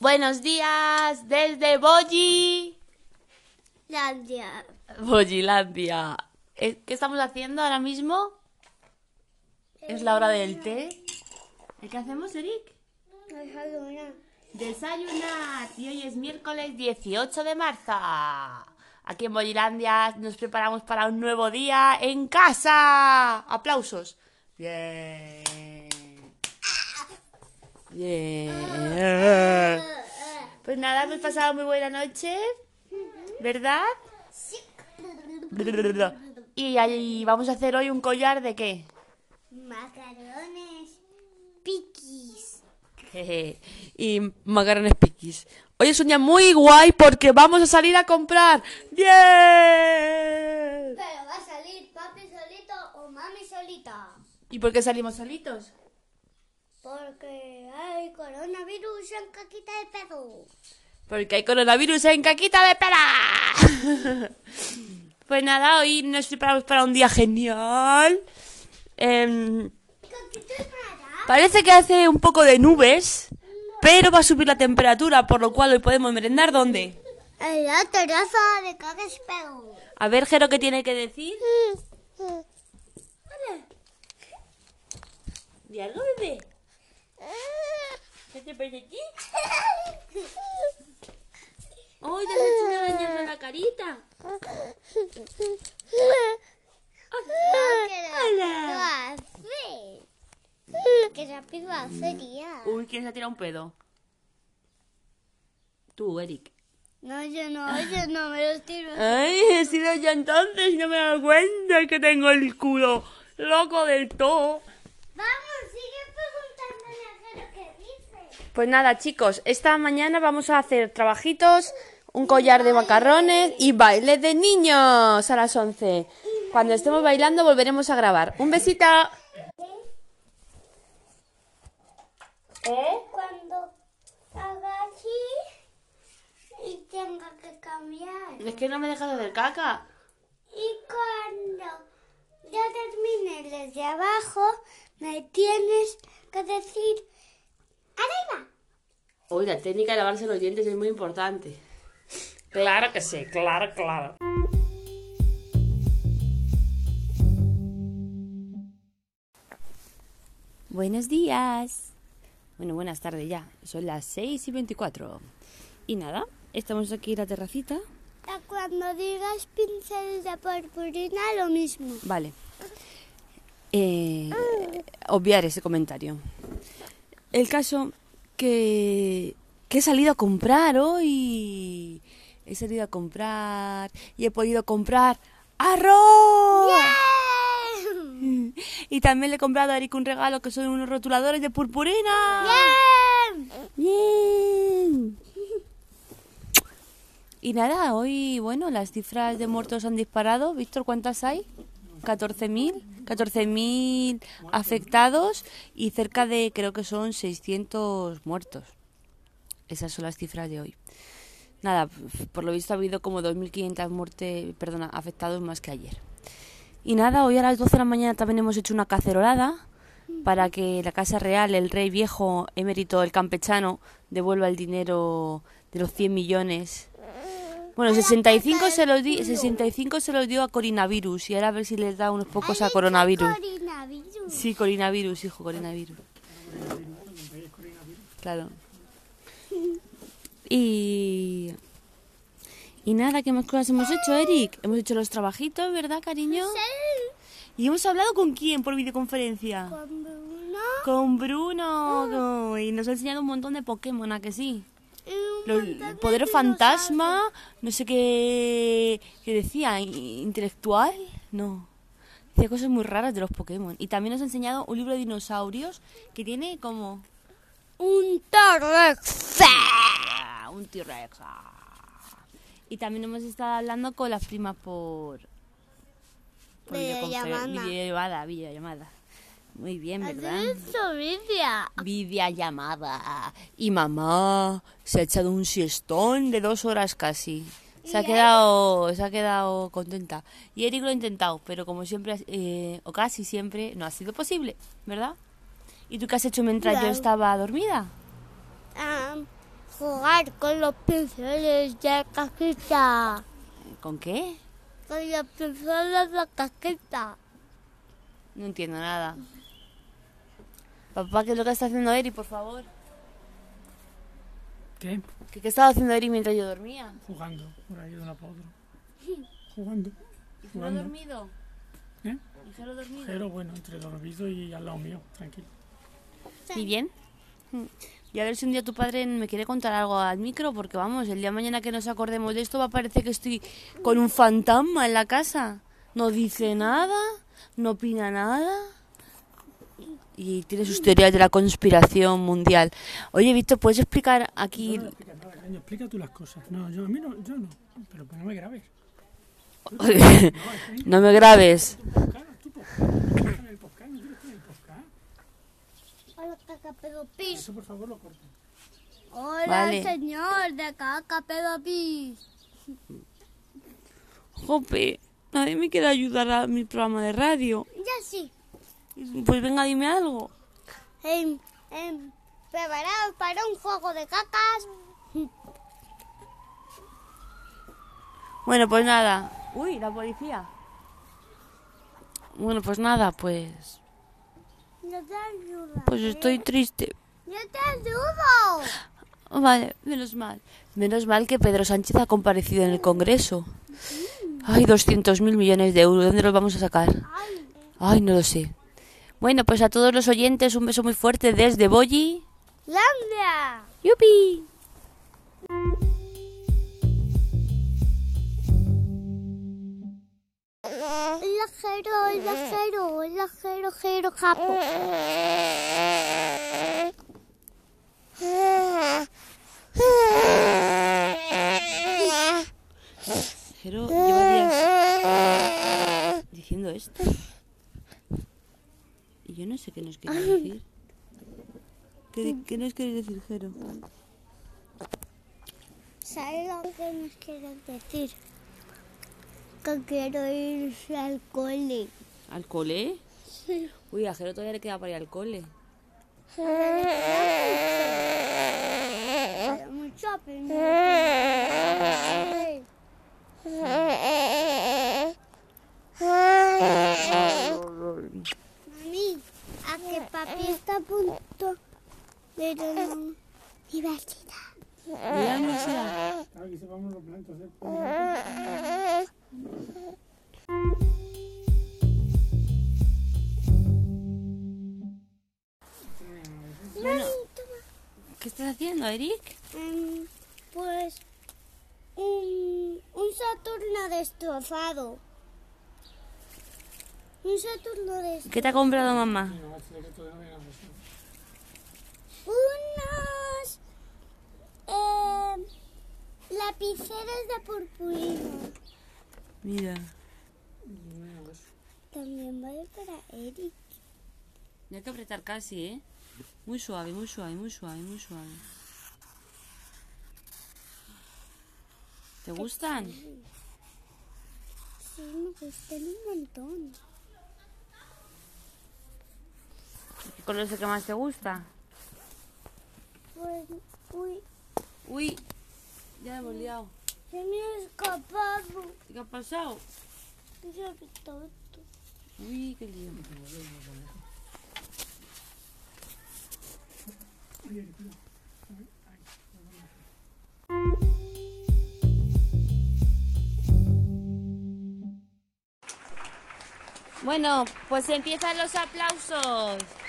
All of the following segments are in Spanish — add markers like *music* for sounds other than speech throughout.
Buenos días desde Boji. Landia. Bojilandia. Eh, ¿Qué estamos haciendo ahora mismo? Es la hora del té. ¿Y qué hacemos, Eric? Desayunar. Y hoy es miércoles 18 de marzo. Aquí en Bojilandia nos preparamos para un nuevo día en casa. Aplausos. Bien. Pues nada, hemos pasado muy buena noche. ¿Verdad? Y ahí vamos a hacer hoy un collar de qué? Macarones. Piquis. *laughs* Y macarrones piquis. Hoy es un día muy guay porque vamos a salir a comprar. ¡Bien! Pero va a salir papi solito o mami solita. ¿Y por qué salimos solitos? Coronavirus en caquita de perro. Porque hay coronavirus en caquita de pera. *laughs* pues nada, hoy nos preparamos para un día genial. Em, parece que hace un poco de nubes, pero va a subir la temperatura, por lo cual hoy podemos merendar ¿dónde? En la terraza de caques perro. A ver, Jero, ¿qué tiene que decir? ¿De algo, bebé? ¿Qué te parece aquí? *laughs* ¡Ay, te has hecho una araña en la carita! ¡Hola! ¡Qué rápido sería! Uy, ¿quién se ha tirado un pedo? Tú, Eric. No, yo no, yo no me lo tiro. Ay, he sido yo entonces y no me he dado cuenta que tengo el culo loco del todo. Vamos, sigue preguntándole a Jero qué dice. Pues nada, chicos, esta mañana vamos a hacer trabajitos, un collar de macarrones y baile de niños a las 11. Cuando estemos bailando volveremos a grabar. Un besito. ¿Eh? Cuando haga así y tenga que cambiar. Es que no me dejas hacer caca. Y cuando ya termine desde abajo, me tienes que decir arriba. Uy, la técnica de lavarse los dientes es muy importante. Claro que sí, claro, claro. Buenos días. Bueno, buenas tardes ya. Son las 6 y 24. Y nada, estamos aquí en la terracita. Cuando digas pincel de purpurina, lo mismo. Vale. Eh, obviar ese comentario. El caso que, que he salido a comprar hoy. He salido a comprar y he podido comprar arroz. *laughs* Y también le he comprado a Eric un regalo que son unos rotuladores de purpurina. Bien. Y nada, hoy, bueno, las cifras de muertos han disparado. Víctor, ¿cuántas hay? 14.000. 14.000 afectados y cerca de, creo que son 600 muertos. Esas son las cifras de hoy. Nada, por lo visto ha habido como 2.500 muertes, perdona, afectados más que ayer. Y nada, hoy a las 12 de la mañana también hemos hecho una cacerolada para que la Casa Real, el rey viejo emérito, el campechano, devuelva el dinero de los 100 millones. Bueno, 65 se los, di, 65 se los dio a coronavirus y ahora a ver si les da unos pocos a coronavirus. Coronavirus. Sí, coronavirus, hijo, coronavirus. Claro. Y... Y nada, ¿qué más cosas hemos hecho, Eric? Hemos hecho los trabajitos, ¿verdad, cariño? ¿Y hemos hablado con quién por videoconferencia? Con Bruno. Con Bruno. Y nos ha enseñado un montón de Pokémon, ¿a que sí? De poderes fantasma, no sé qué, qué decía, intelectual, no. Decía cosas muy raras de los Pokémon. Y también nos ha enseñado un libro de dinosaurios que tiene como Un T-Rex. Ah, un T-Rex. ah. Y también hemos estado hablando con las primas por... por Videollamada. Videollamada, videollamada. Muy bien, ¿verdad? Vidia. Videollamada. Y mamá se ha echado un siestón de dos horas casi. Se ha ¿Y quedado, se ha quedado contenta. Y Eric lo ha intentado, pero como siempre, eh, o casi siempre, no ha sido posible, ¿verdad? ¿Y tú qué has hecho mientras yo estaba dormida? Jugar con los pinceles de cajita. ¿Con qué? Con los pinceles de cajita. No entiendo nada. Papá, ¿qué es lo que está haciendo Eri, por favor? ¿Qué? ¿Qué, qué estaba haciendo Eri mientras yo dormía? Jugando por ahí de una para otra. Jugando. ¿Y Jero Jugando. dormido? ¿Eh? ¿Y Jero dormido? Pero bueno, entre dormido y al lado mío, tranquilo. ¿Y bien? Y a ver si un día tu padre me quiere contar algo al micro, porque vamos, el día de mañana que nos acordemos de esto va a parecer que estoy con un fantasma en la casa. No dice nada, no opina nada. Y tiene sus teorías de la conspiración mundial. Oye, Víctor, ¿puedes explicar aquí? No me explicas nada, cariño, explica tú las cosas. No, yo a mí no, yo no. Pero pues no me grabes. *laughs* no me grabes. ¿No. Eso por favor lo corta. Hola, Vale. señor de caca pedo pis. Jope, nadie me quiere ayudar a mi programa de radio. Ya sí. Pues venga, dime algo. Em, preparados para un juego de cacas. Bueno, pues nada. Uy, la policía. Bueno, pues nada, pues. Yo te ayudo. Pues estoy triste. Yo te ayudo. Vale, menos mal. Menos mal que Pedro Sánchez ha comparecido en el Congreso. Ay, 200 mil millones de euros. ¿Dónde los vamos a sacar? Ay, Ay, no lo sé. Bueno, pues a todos los oyentes un beso muy fuerte desde Boyi. Landia. ¡Yupi! Lajero, lajero, lajero, jero, japo. Jero lleva días diciendo esto. Y yo no sé qué nos quiere decir. ¿Qué, qué nos quiere decir, Jero? ¿Sabes lo que nos quieres decir? Que quiero irse al cole. ¿Al cole? Sí. Uy, a Jero todavía le queda para ir al cole. Mucho, no. Mami, a que papi está a punto de la universidad. ¿Ir a la universidad? Claro, aquí sepamos los planetas. ¿eh? Bueno, ¿qué estás haciendo, Eric? Mm, pues un, un Saturno destrozado. Un Saturno destrozado. ¿Qué te ha comprado mamá? No, de no. Unos eh, lapiceros de purpurina. Mira. No. También vale para Eric. Y hay que apretar casi, ¿eh? Muy suave, muy suave, muy suave, muy suave. ¿Te gustan? Sí, me gustan un montón. ¿Qué color es el que más te gusta? Pues, uy, Uy, ya hemos liado. se me ha escapado. ¿Qué ha pasado? Se ha quitado esto. Uy, qué lío. Bueno, pues empiezan los aplausos.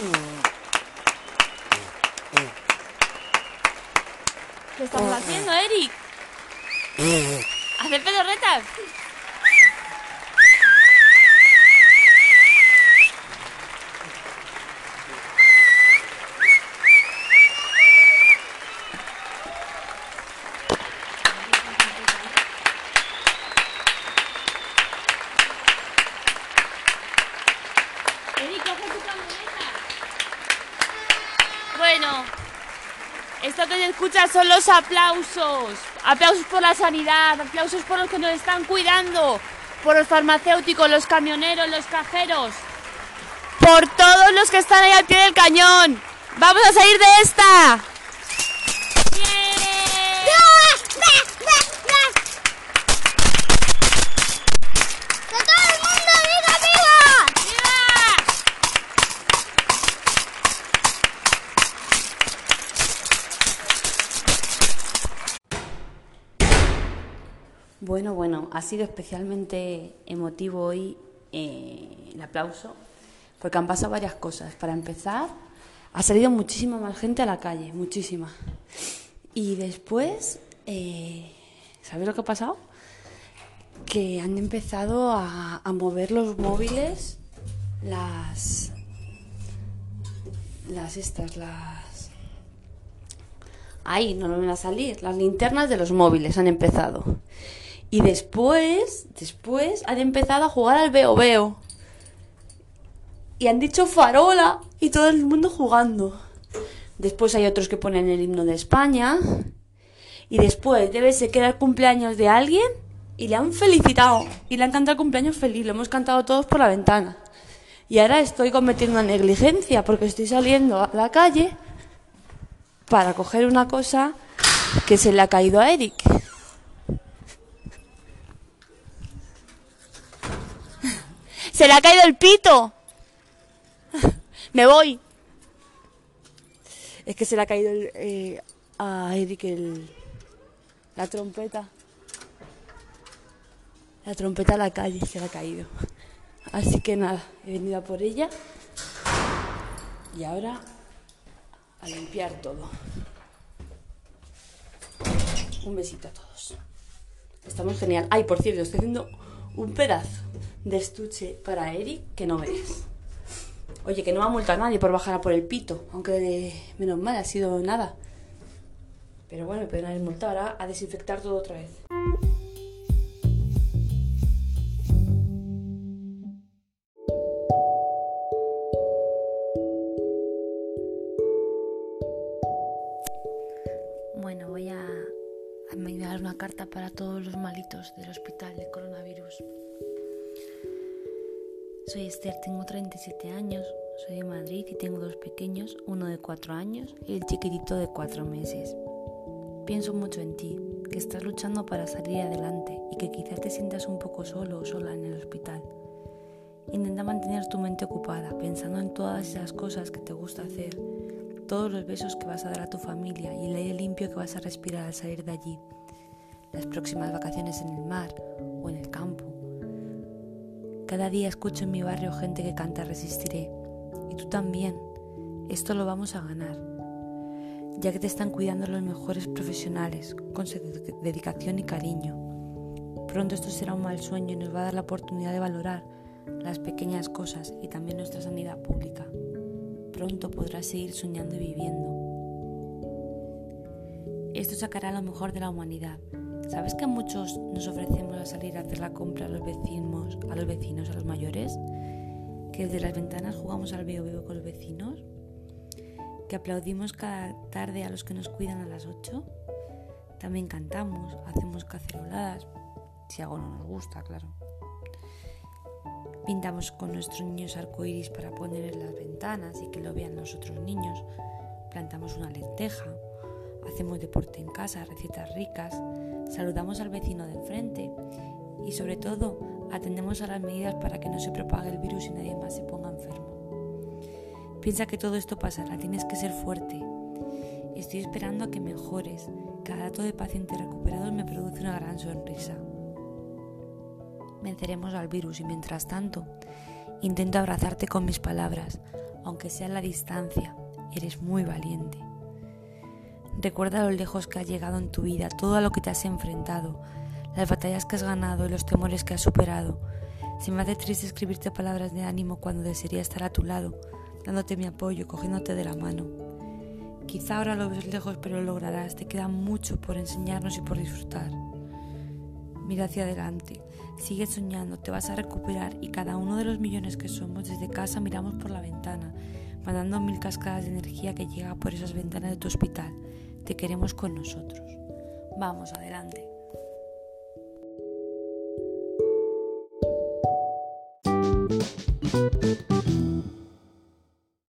¿Qué estamos mm. haciendo, Eric? Mm. ¡Hacer pedorretas! Erika, ¿qué tu camioneta? Esto que se escucha son los aplausos. Aplausos por la sanidad, aplausos por los que nos están cuidando, por los farmacéuticos, los camioneros, los cajeros, por todos los que están ahí al pie del cañón. ¡Vamos a salir de esta! ¡Que todo el mundo diga viva! Bueno, bueno, ha sido especialmente emotivo hoy eh, el aplauso, porque han pasado varias cosas. Para empezar, ha salido muchísima más gente a la calle, muchísima. Y después, eh, ¿sabes lo que ha pasado? Que han empezado a, a mover los móviles, las. las estas, las. Ahí, no me van a salir. Las linternas de los móviles han empezado. Y después, después han empezado a jugar al veo veo. Y han dicho farola y todo el mundo jugando. Después hay otros que ponen el himno de España. Y después debe ser que era el cumpleaños de alguien y le han felicitado. Y le han cantado el cumpleaños feliz. Lo hemos cantado todos por la ventana. Y ahora estoy cometiendo una negligencia porque estoy saliendo a la calle para coger una cosa que se le ha caído a Eric. Se le ha caído el pito. Me voy. Es que se le ha caído el, eh, a Eric el, la trompeta. La trompeta a la calle se le ha caído. Así que nada, he venido a por ella. Y ahora a limpiar todo. Un besito a todos. Estamos genial. Ay, por cierto, estoy haciendo un pedazo de estuche para Eric que no ves. Oye, que no va a multar a nadie por bajar a por el pito, aunque menos mal ha sido nada. Pero bueno, pueden haber multado ahora a desinfectar todo otra vez. Bueno, voy a, a enviar una carta para todos los malitos del hospital Soy Esther, tengo 37 años, soy de Madrid y tengo dos pequeños, uno de 4 años y el chiquitito de 4 meses. Pienso mucho en ti, que estás luchando para salir adelante y que quizás te sientas un poco solo o sola en el hospital. Intenta mantener tu mente ocupada, pensando en todas esas cosas que te gusta hacer, todos los besos que vas a dar a tu familia y el aire limpio que vas a respirar al salir de allí, las próximas vacaciones en el mar o en el campo. Cada día escucho en mi barrio gente que canta Resistiré. Y tú también. Esto lo vamos a ganar. Ya que te están cuidando los mejores profesionales, con dedicación y cariño. Pronto esto será un mal sueño y nos va a dar la oportunidad de valorar las pequeñas cosas y también nuestra sanidad pública. Pronto podrás seguir soñando y viviendo. Esto sacará lo mejor de la humanidad. ¿Sabes que muchos nos ofrecemos a salir a hacer la compra a los vecinos, a los vecinos, a los mayores? Que desde las ventanas jugamos al veo veo con los vecinos? Que aplaudimos cada tarde a los que nos cuidan a las 8? También cantamos, hacemos caceroladas, si algo no nos gusta, claro. Pintamos con nuestros niños arcoíris para poner en las ventanas y que lo vean los otros niños. Plantamos una lenteja. Hacemos deporte en casa, recetas ricas. Saludamos al vecino de enfrente. Y sobre todo, atendemos a las medidas para que no se propague el virus y nadie más se ponga enfermo. Piensa que todo esto pasará, tienes que ser fuerte. Estoy esperando a que mejores. Cada dato de pacientes recuperados me produce una gran sonrisa venceremos al virus y mientras tanto intento abrazarte con mis palabras, aunque sea a la distancia, eres muy valiente. Recuerda lo lejos que has llegado en tu vida, todo a lo que te has enfrentado, las batallas que has ganado y los temores que has superado. Se me hace triste escribirte palabras de ánimo cuando desearía estar a tu lado, dándote mi apoyo, cogiéndote de la mano. Quizá ahora lo ves lejos, pero lo lograrás. Te queda mucho por enseñarnos y por disfrutar. Mira hacia adelante, sigue soñando, te vas a recuperar y cada uno de los millones que somos desde casa miramos por la ventana, mandando mil cascadas de energía que llega por esas ventanas de tu hospital. Te queremos con nosotros. Vamos, adelante.